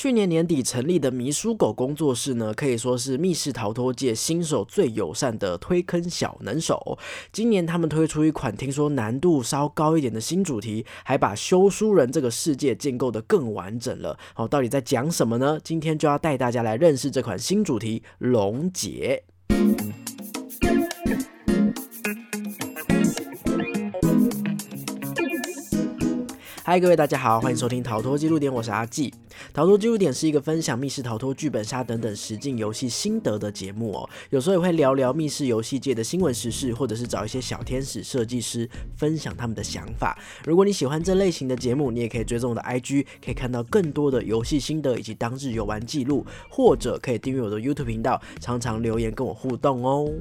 去年年底成立的迷书狗工作室呢，可以说是密室逃脱界新手最友善的推坑小能手。今年他们推出一款听说难度稍高一点的新主题，还把修书人这个世界建构的更完整了。好，到底在讲什么呢？今天就要带大家来认识这款新主题——龙姐。嗨，各位大家好，欢迎收听逃脱记录点，我是阿纪。逃脱记录点是一个分享密室逃脱、剧本杀等等实境游戏心得的节目哦。有时候也会聊聊密室游戏界的新闻时事，或者是找一些小天使设计师分享他们的想法。如果你喜欢这类型的节目，你也可以追踪我的 IG，可以看到更多的游戏心得以及当日游玩记录，或者可以订阅我的 YouTube 频道，常常留言跟我互动哦。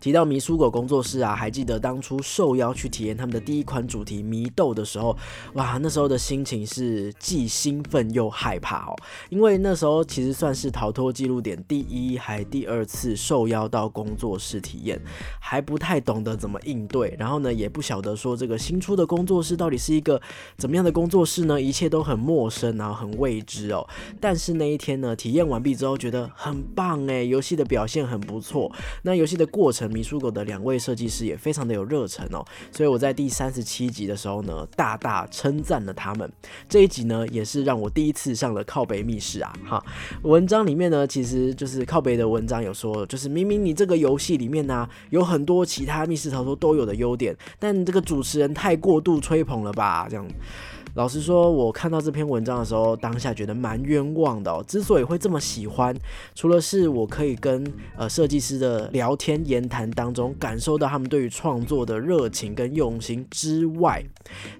提到迷书狗工作室啊，还记得当初受邀去体验他们的第一款主题迷豆的时候，哇，那时候的心情是既兴奋又害怕哦，因为那时候其实算是逃脱记录点第一还第二次受邀到工作室体验，还不太懂得怎么应对，然后呢，也不晓得说这个新出的工作室到底是一个怎么样的工作室呢？一切都很陌生，然后很未知哦。但是那一天呢，体验完毕之后觉得很棒诶，游戏的表现很不错，那游戏的过过程。迷书狗的两位设计师也非常的有热忱哦，所以我在第三十七集的时候呢，大大称赞了他们。这一集呢，也是让我第一次上了靠北密室啊，哈。文章里面呢，其实就是靠北的文章有说，就是明明你这个游戏里面呢，有很多其他密室逃脱都有的优点，但这个主持人太过度吹捧了吧，这样。老实说，我看到这篇文章的时候，当下觉得蛮冤枉的哦。之所以会这么喜欢，除了是我可以跟呃设计师的聊天言谈当中感受到他们对于创作的热情跟用心之外，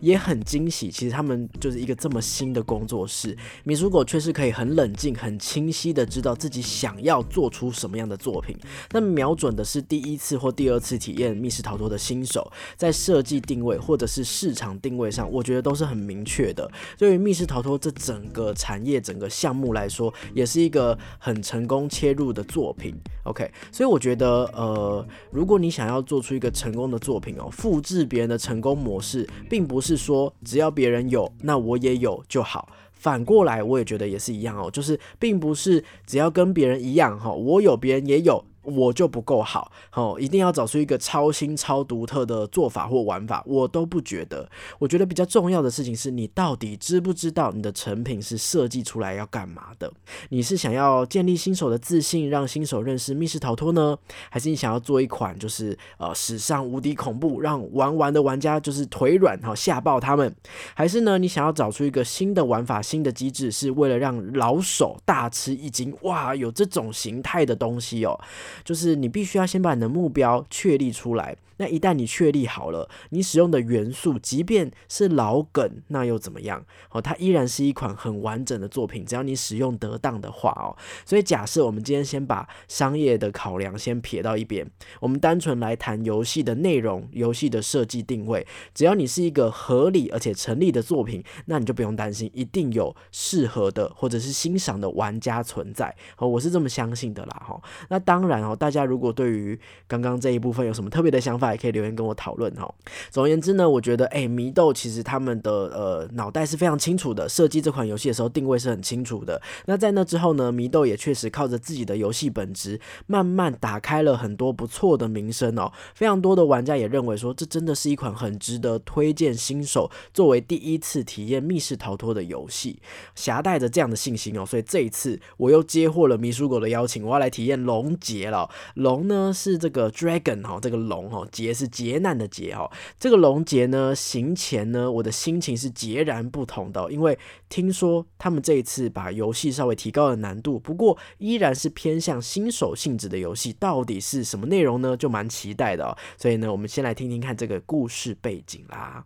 也很惊喜。其实他们就是一个这么新的工作室，米叔狗却是可以很冷静、很清晰的知道自己想要做出什么样的作品。那瞄准的是第一次或第二次体验密室逃脱的新手，在设计定位或者是市场定位上，我觉得都是很明。确的，对于密室逃脱这整个产业、整个项目来说，也是一个很成功切入的作品。OK，所以我觉得，呃，如果你想要做出一个成功的作品哦，复制别人的成功模式，并不是说只要别人有，那我也有就好。反过来，我也觉得也是一样哦，就是并不是只要跟别人一样哈，我有别人也有。我就不够好，哦，一定要找出一个超新、超独特的做法或玩法，我都不觉得。我觉得比较重要的事情是你到底知不知道你的成品是设计出来要干嘛的？你是想要建立新手的自信，让新手认识密室逃脱呢，还是你想要做一款就是呃史上无敌恐怖，让玩完的玩家就是腿软，好吓爆他们？还是呢，你想要找出一个新的玩法、新的机制，是为了让老手大吃一惊？哇，有这种形态的东西哦。就是你必须要先把你的目标确立出来。那一旦你确立好了，你使用的元素，即便是老梗，那又怎么样？哦，它依然是一款很完整的作品，只要你使用得当的话哦。所以假设我们今天先把商业的考量先撇到一边，我们单纯来谈游戏的内容、游戏的设计定位。只要你是一个合理而且成立的作品，那你就不用担心，一定有适合的或者是欣赏的玩家存在。哦，我是这么相信的啦。哈，那当然哦，大家如果对于刚刚这一部分有什么特别的想法，还可以留言跟我讨论哈。总而言之呢，我觉得哎，迷豆其实他们的呃脑袋是非常清楚的，设计这款游戏的时候定位是很清楚的。那在那之后呢，迷豆也确实靠着自己的游戏本质，慢慢打开了很多不错的名声哦。非常多的玩家也认为说，这真的是一款很值得推荐新手作为第一次体验密室逃脱的游戏。携带着这样的信心哦，所以这一次我又接获了迷书狗的邀请，我要来体验龙劫了。龙呢是这个 dragon 哈，这个龙哈。劫是劫难的劫哦，这个龙劫呢行前呢，我的心情是截然不同的，因为听说他们这一次把游戏稍微提高了难度，不过依然是偏向新手性质的游戏，到底是什么内容呢？就蛮期待的哦。所以呢，我们先来听听看这个故事背景啦。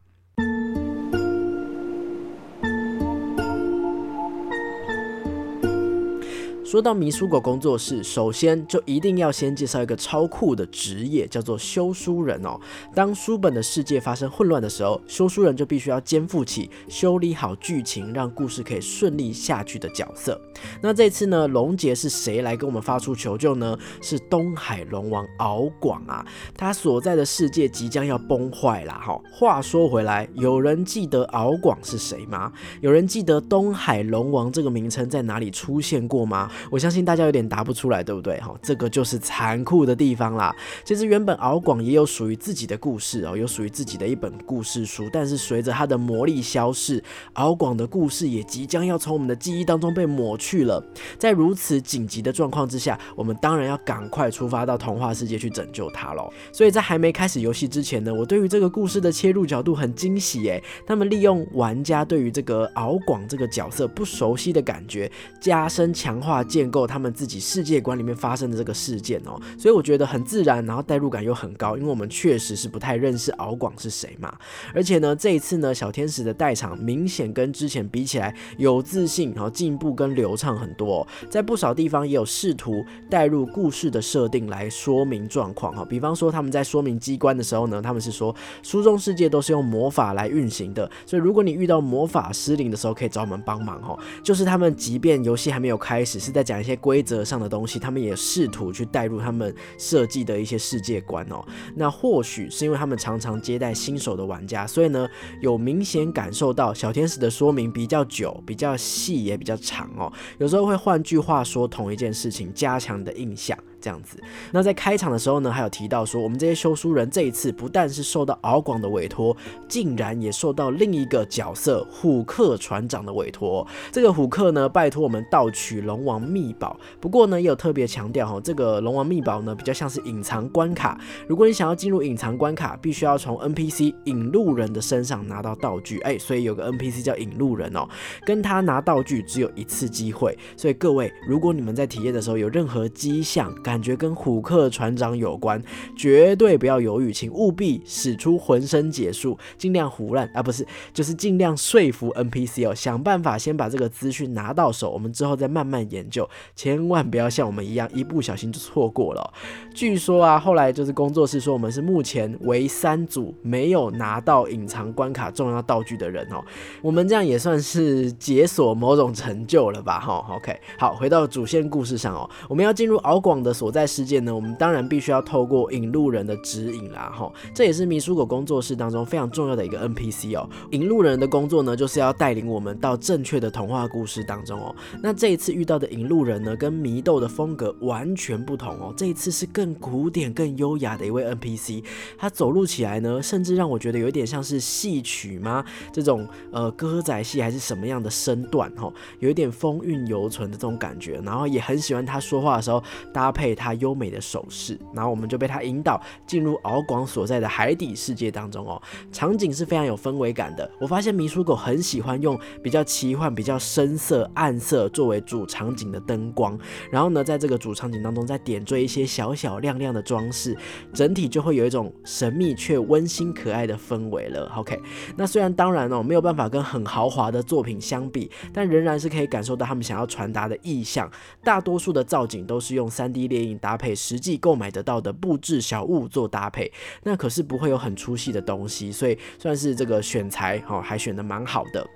说到迷书狗工作室，首先就一定要先介绍一个超酷的职业，叫做修书人哦。当书本的世界发生混乱的时候，修书人就必须要肩负起修理好剧情，让故事可以顺利下去的角色。那这次呢，龙杰是谁来跟我们发出求救呢？是东海龙王敖广啊，他所在的世界即将要崩坏啦！哈，话说回来，有人记得敖广是谁吗？有人记得东海龙王这个名称在哪里出现过吗？我相信大家有点答不出来，对不对？哈，这个就是残酷的地方啦。其实原本敖广也有属于自己的故事哦，有属于自己的一本故事书，但是随着他的魔力消逝，敖广的故事也即将要从我们的记忆当中被抹去了。在如此紧急的状况之下，我们当然要赶快出发到童话世界去拯救他喽。所以在还没开始游戏之前呢，我对于这个故事的切入角度很惊喜诶，他们利用玩家对于这个敖广这个角色不熟悉的感觉，加深强化建构他们自己世界观里面发生的这个事件哦。所以我觉得很自然，然后代入感又很高，因为我们确实是不太认识敖广是谁嘛。而且呢，这一次呢，小天使的代场明显跟之前比起来有自信，然后进步跟流畅很多，在不少地方也有试图带入故事的设定来说明状况哈。比方说他们在说明机关的时候呢，他们是说书中世界都是用魔法来运行的，所以如果你遇到魔法失灵的时候，可以找我们帮忙哈。就是他们即便游戏还没有开始，是在讲一些规则上的东西，他们也试图去带入他们设计的一些世界观哦。那或许是因为他们常常接待新手的玩家，所以呢，有明显感受到小天使的说明比较久、比较细也比较长哦。有时候会换句话说同一件事情，加强你的印象。这样子，那在开场的时候呢，还有提到说，我们这些修书人这一次不但是受到敖广的委托，竟然也受到另一个角色虎克船长的委托。这个虎克呢，拜托我们盗取龙王秘宝。不过呢，也有特别强调哈，这个龙王秘宝呢，比较像是隐藏关卡。如果你想要进入隐藏关卡，必须要从 NPC 引路人的身上拿到道具。哎，所以有个 NPC 叫引路人哦，跟他拿道具只有一次机会。所以各位，如果你们在体验的时候有任何迹象，感觉跟虎克船长有关，绝对不要犹豫，请务必使出浑身解数，尽量胡乱啊，不是，就是尽量说服 NPC 哦，想办法先把这个资讯拿到手，我们之后再慢慢研究，千万不要像我们一样一不小心就错过了。据说啊，后来就是工作室说我们是目前唯三组没有拿到隐藏关卡重要道具的人哦，我们这样也算是解锁某种成就了吧？哈，OK，好，回到主线故事上哦，我们要进入敖广的。所在事件呢，我们当然必须要透过引路人的指引啦，哈，这也是迷书狗工作室当中非常重要的一个 NPC 哦。引路人的工作呢，就是要带领我们到正确的童话故事当中哦。那这一次遇到的引路人呢，跟迷豆的风格完全不同哦。这一次是更古典、更优雅的一位 NPC，他走路起来呢，甚至让我觉得有点像是戏曲吗？这种呃歌仔戏还是什么样的身段哈，有一点风韵犹存的这种感觉。然后也很喜欢他说话的时候搭配。被他优美的手势，然后我们就被他引导进入敖广所在的海底世界当中哦。场景是非常有氛围感的。我发现迷书狗很喜欢用比较奇幻、比较深色、暗色作为主场景的灯光，然后呢，在这个主场景当中再点缀一些小小亮亮的装饰，整体就会有一种神秘却温馨可爱的氛围了。OK，那虽然当然哦没有办法跟很豪华的作品相比，但仍然是可以感受到他们想要传达的意象。大多数的造景都是用 3D 列。搭配实际购买得到的布置小物做搭配，那可是不会有很出戏的东西，所以算是这个选材哦，还选的蛮好的。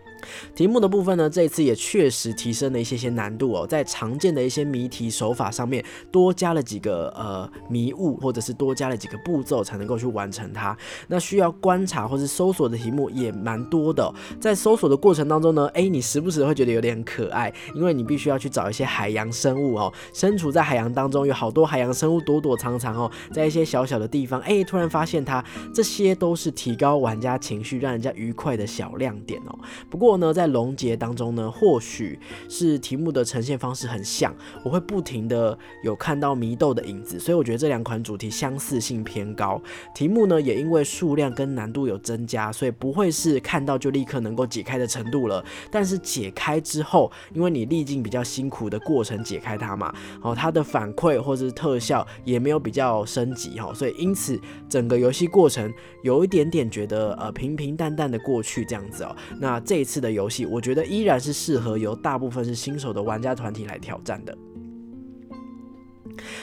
题目的部分呢，这一次也确实提升了一些些难度哦，在常见的一些谜题手法上面多加了几个呃迷雾，或者是多加了几个步骤才能够去完成它。那需要观察或是搜索的题目也蛮多的，在搜索的过程当中呢，哎，你时不时会觉得有点可爱，因为你必须要去找一些海洋生物哦，身处在海洋当中，有好多海洋生物躲躲藏藏哦，在一些小小的地方，哎，突然发现它，这些都是提高玩家情绪、让人家愉快的小亮点哦。不过，呢，在龙杰当中呢，或许是题目的呈现方式很像，我会不停的有看到迷豆的影子，所以我觉得这两款主题相似性偏高。题目呢，也因为数量跟难度有增加，所以不会是看到就立刻能够解开的程度了。但是解开之后，因为你历经比较辛苦的过程解开它嘛，哦，它的反馈或者是特效也没有比较升级哈，所以因此整个游戏过程有一点点觉得呃平平淡淡的过去这样子哦。那这一次。的游戏，我觉得依然是适合由大部分是新手的玩家团体来挑战的。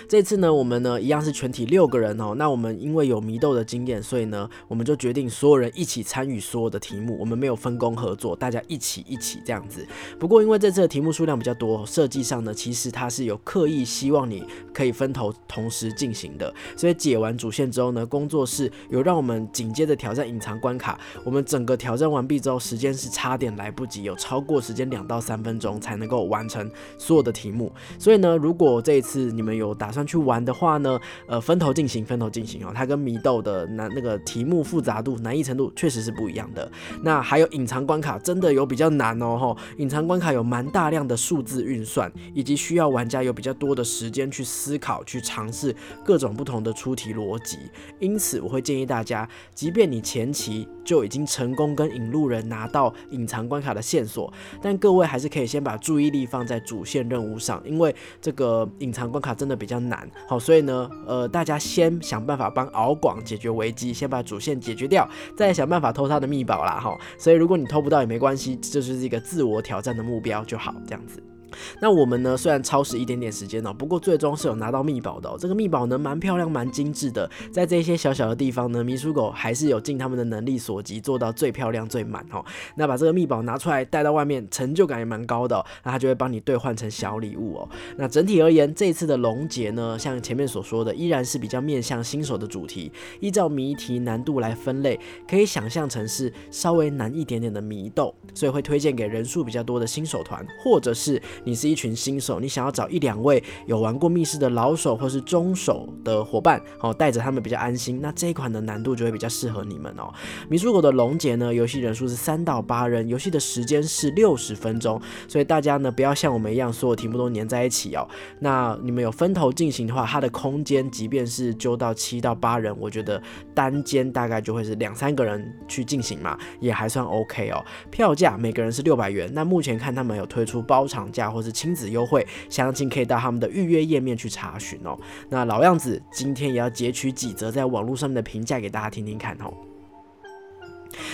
这次呢，我们呢一样是全体六个人哦。那我们因为有迷豆的经验，所以呢，我们就决定所有人一起参与所有的题目。我们没有分工合作，大家一起一起这样子。不过因为这次的题目数量比较多，设计上呢，其实它是有刻意希望你可以分头同时进行的。所以解完主线之后呢，工作室有让我们紧接着挑战隐藏关卡。我们整个挑战完毕之后，时间是差点来不及，有超过时间两到三分钟才能够完成所有的题目。所以呢，如果这一次你们有打算去玩的话呢，呃，分头进行，分头进行哦。它跟迷豆的难那个题目复杂度、难易程度确实是不一样的。那还有隐藏关卡，真的有比较难哦。吼，隐藏关卡有蛮大量的数字运算，以及需要玩家有比较多的时间去思考、去尝试各种不同的出题逻辑。因此，我会建议大家，即便你前期就已经成功跟引路人拿到隐藏关卡的线索，但各位还是可以先把注意力放在主线任务上，因为这个隐藏关卡真的比较难。好，所以呢，呃，大家先想办法帮敖广解决危机，先把主线解决掉，再想办法偷他的秘宝啦。哈，所以如果你偷不到也没关系，这就是一个自我挑战的目标就好，这样子。那我们呢？虽然超时一点点时间哦，不过最终是有拿到密宝的。这个密宝呢，蛮漂亮、蛮精致的。在这些小小的地方呢，迷鼠狗还是有尽他们的能力所及，做到最漂亮、最满哦。那把这个密宝拿出来带到外面，成就感也蛮高的。那它就会帮你兑换成小礼物哦。那整体而言，这次的龙节呢，像前面所说的，依然是比较面向新手的主题。依照谜题难度来分类，可以想象成是稍微难一点点的谜斗，所以会推荐给人数比较多的新手团，或者是。你是一群新手，你想要找一两位有玩过密室的老手或是中手的伙伴，哦，带着他们比较安心。那这一款的难度就会比较适合你们哦。迷鼠狗的龙节呢，游戏人数是三到八人，游戏的时间是六十分钟，所以大家呢不要像我们一样，所有题目都粘在一起哦。那你们有分头进行的话，它的空间即便是揪到七到八人，我觉得单间大概就会是两三个人去进行嘛，也还算 OK 哦。票价每个人是六百元，那目前看他们有推出包场价或是亲子优惠，详情可以到他们的预约页面去查询哦。那老样子，今天也要截取几则在网络上面的评价给大家听听看哦。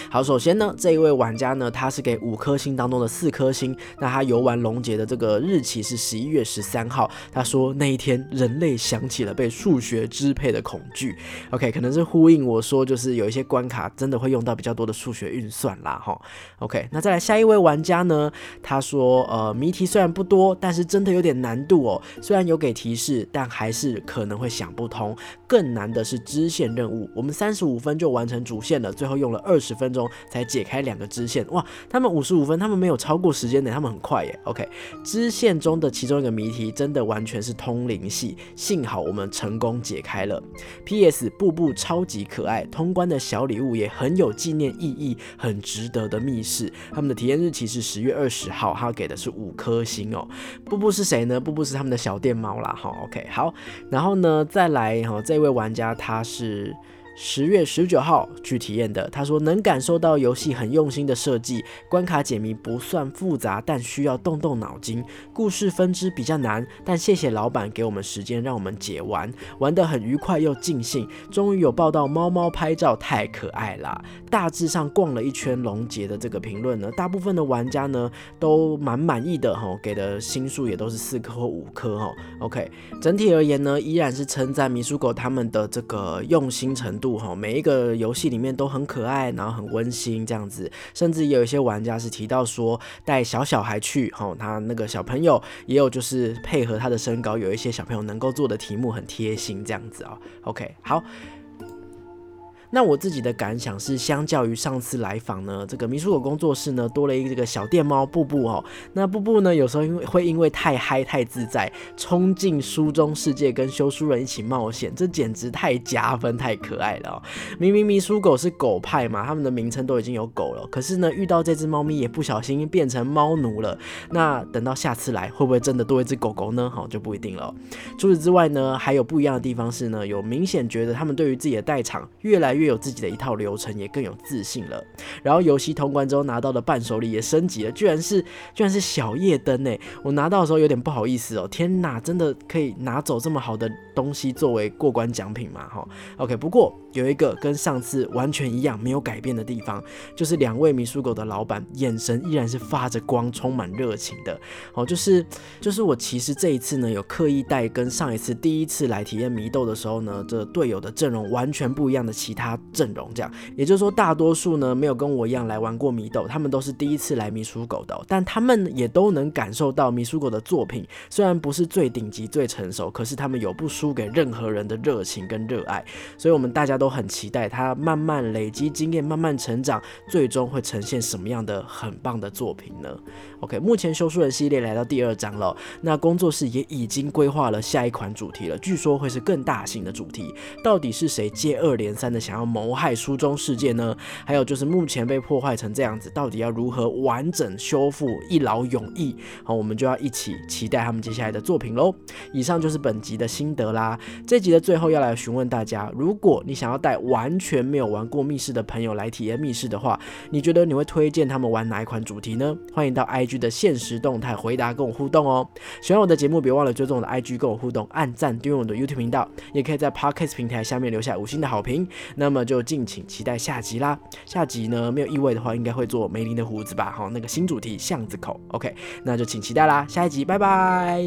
好，首先呢，这一位玩家呢，他是给五颗星当中的四颗星。那他游玩龙节的这个日期是十一月十三号。他说那一天人类想起了被数学支配的恐惧。OK，可能是呼应我说，就是有一些关卡真的会用到比较多的数学运算啦，哈。OK，那再来下一位玩家呢，他说呃谜题虽然不多，但是真的有点难度哦。虽然有给提示，但还是可能会想不通。更难的是支线任务，我们三十五分就完成主线了，最后用了二十十分钟才解开两个支线。哇，他们五十五分，他们没有超过时间的，他们很快耶。OK，支线中的其中一个谜题真的完全是通灵系，幸好我们成功解开了。P.S. 步步超级可爱，通关的小礼物也很有纪念意义，很值得的密室。他们的体验日期是十月二十号，他给的是五颗星哦。步步是谁呢？步步是他们的小电猫啦。哈，OK，好，然后呢，再来哈。这位玩家他是。十月十九号去体验的，他说能感受到游戏很用心的设计，关卡解谜不算复杂，但需要动动脑筋，故事分支比较难，但谢谢老板给我们时间让我们解完，玩得很愉快又尽兴，终于有报道猫猫拍照，太可爱啦！大致上逛了一圈龙杰的这个评论呢，大部分的玩家呢都蛮满意的哈，给的星数也都是四颗或五颗哈。OK，整体而言呢，依然是称赞米鼠狗他们的这个用心程度。每一个游戏里面都很可爱，然后很温馨这样子，甚至有一些玩家是提到说带小小孩去，哈，他那个小朋友也有就是配合他的身高，有一些小朋友能够做的题目很贴心这样子啊。OK，好。那我自己的感想是，相较于上次来访呢，这个迷书狗工作室呢多了一个这个小电猫布布哦。那布布呢有时候因为会因为太嗨太自在，冲进书中世界跟修书人一起冒险，这简直太加分太可爱了哦。明明迷书狗是狗派嘛，他们的名称都已经有狗了，可是呢遇到这只猫咪也不小心变成猫奴了。那等到下次来会不会真的多一只狗狗呢？好就不一定了。除此之外呢，还有不一样的地方是呢，有明显觉得他们对于自己的代场越来。越有自己的一套流程，也更有自信了。然后游戏通关之后拿到的伴手礼也升级了，居然是居然是小夜灯呢！我拿到的时候有点不好意思哦，天哪，真的可以拿走这么好的东西作为过关奖品吗？哈，OK，不过有一个跟上次完全一样没有改变的地方，就是两位米苏狗的老板眼神依然是发着光，充满热情的。哦，就是就是我其实这一次呢，有刻意带跟上一次第一次来体验迷豆的时候呢，这队友的阵容完全不一样的其他他阵容，这样也就是说，大多数呢没有跟我一样来玩过米豆，他们都是第一次来米鼠狗的，但他们也都能感受到米鼠狗的作品，虽然不是最顶级、最成熟，可是他们有不输给任何人的热情跟热爱，所以我们大家都很期待他慢慢累积经验，慢慢成长，最终会呈现什么样的很棒的作品呢？OK，目前修书人系列来到第二章了，那工作室也已经规划了下一款主题了，据说会是更大型的主题，到底是谁接二连三的想要谋害书中世界呢？还有就是目前被破坏成这样子，到底要如何完整修复，一劳永逸？好，我们就要一起期待他们接下来的作品喽。以上就是本集的心得啦。这集的最后要来询问大家，如果你想要带完全没有玩过密室的朋友来体验密室的话，你觉得你会推荐他们玩哪一款主题呢？欢迎到 IG 的现实动态回答跟我互动哦。喜欢我的节目，别忘了追踪我的 IG 跟我互动，按赞订阅我的 YouTube 频道，也可以在 Podcast 平台下面留下五星的好评。那那么就敬请期待下集啦。下集呢，没有意外的话，应该会做梅林的胡子吧？好，那个新主题巷子口，OK，那就请期待啦。下一集，拜拜。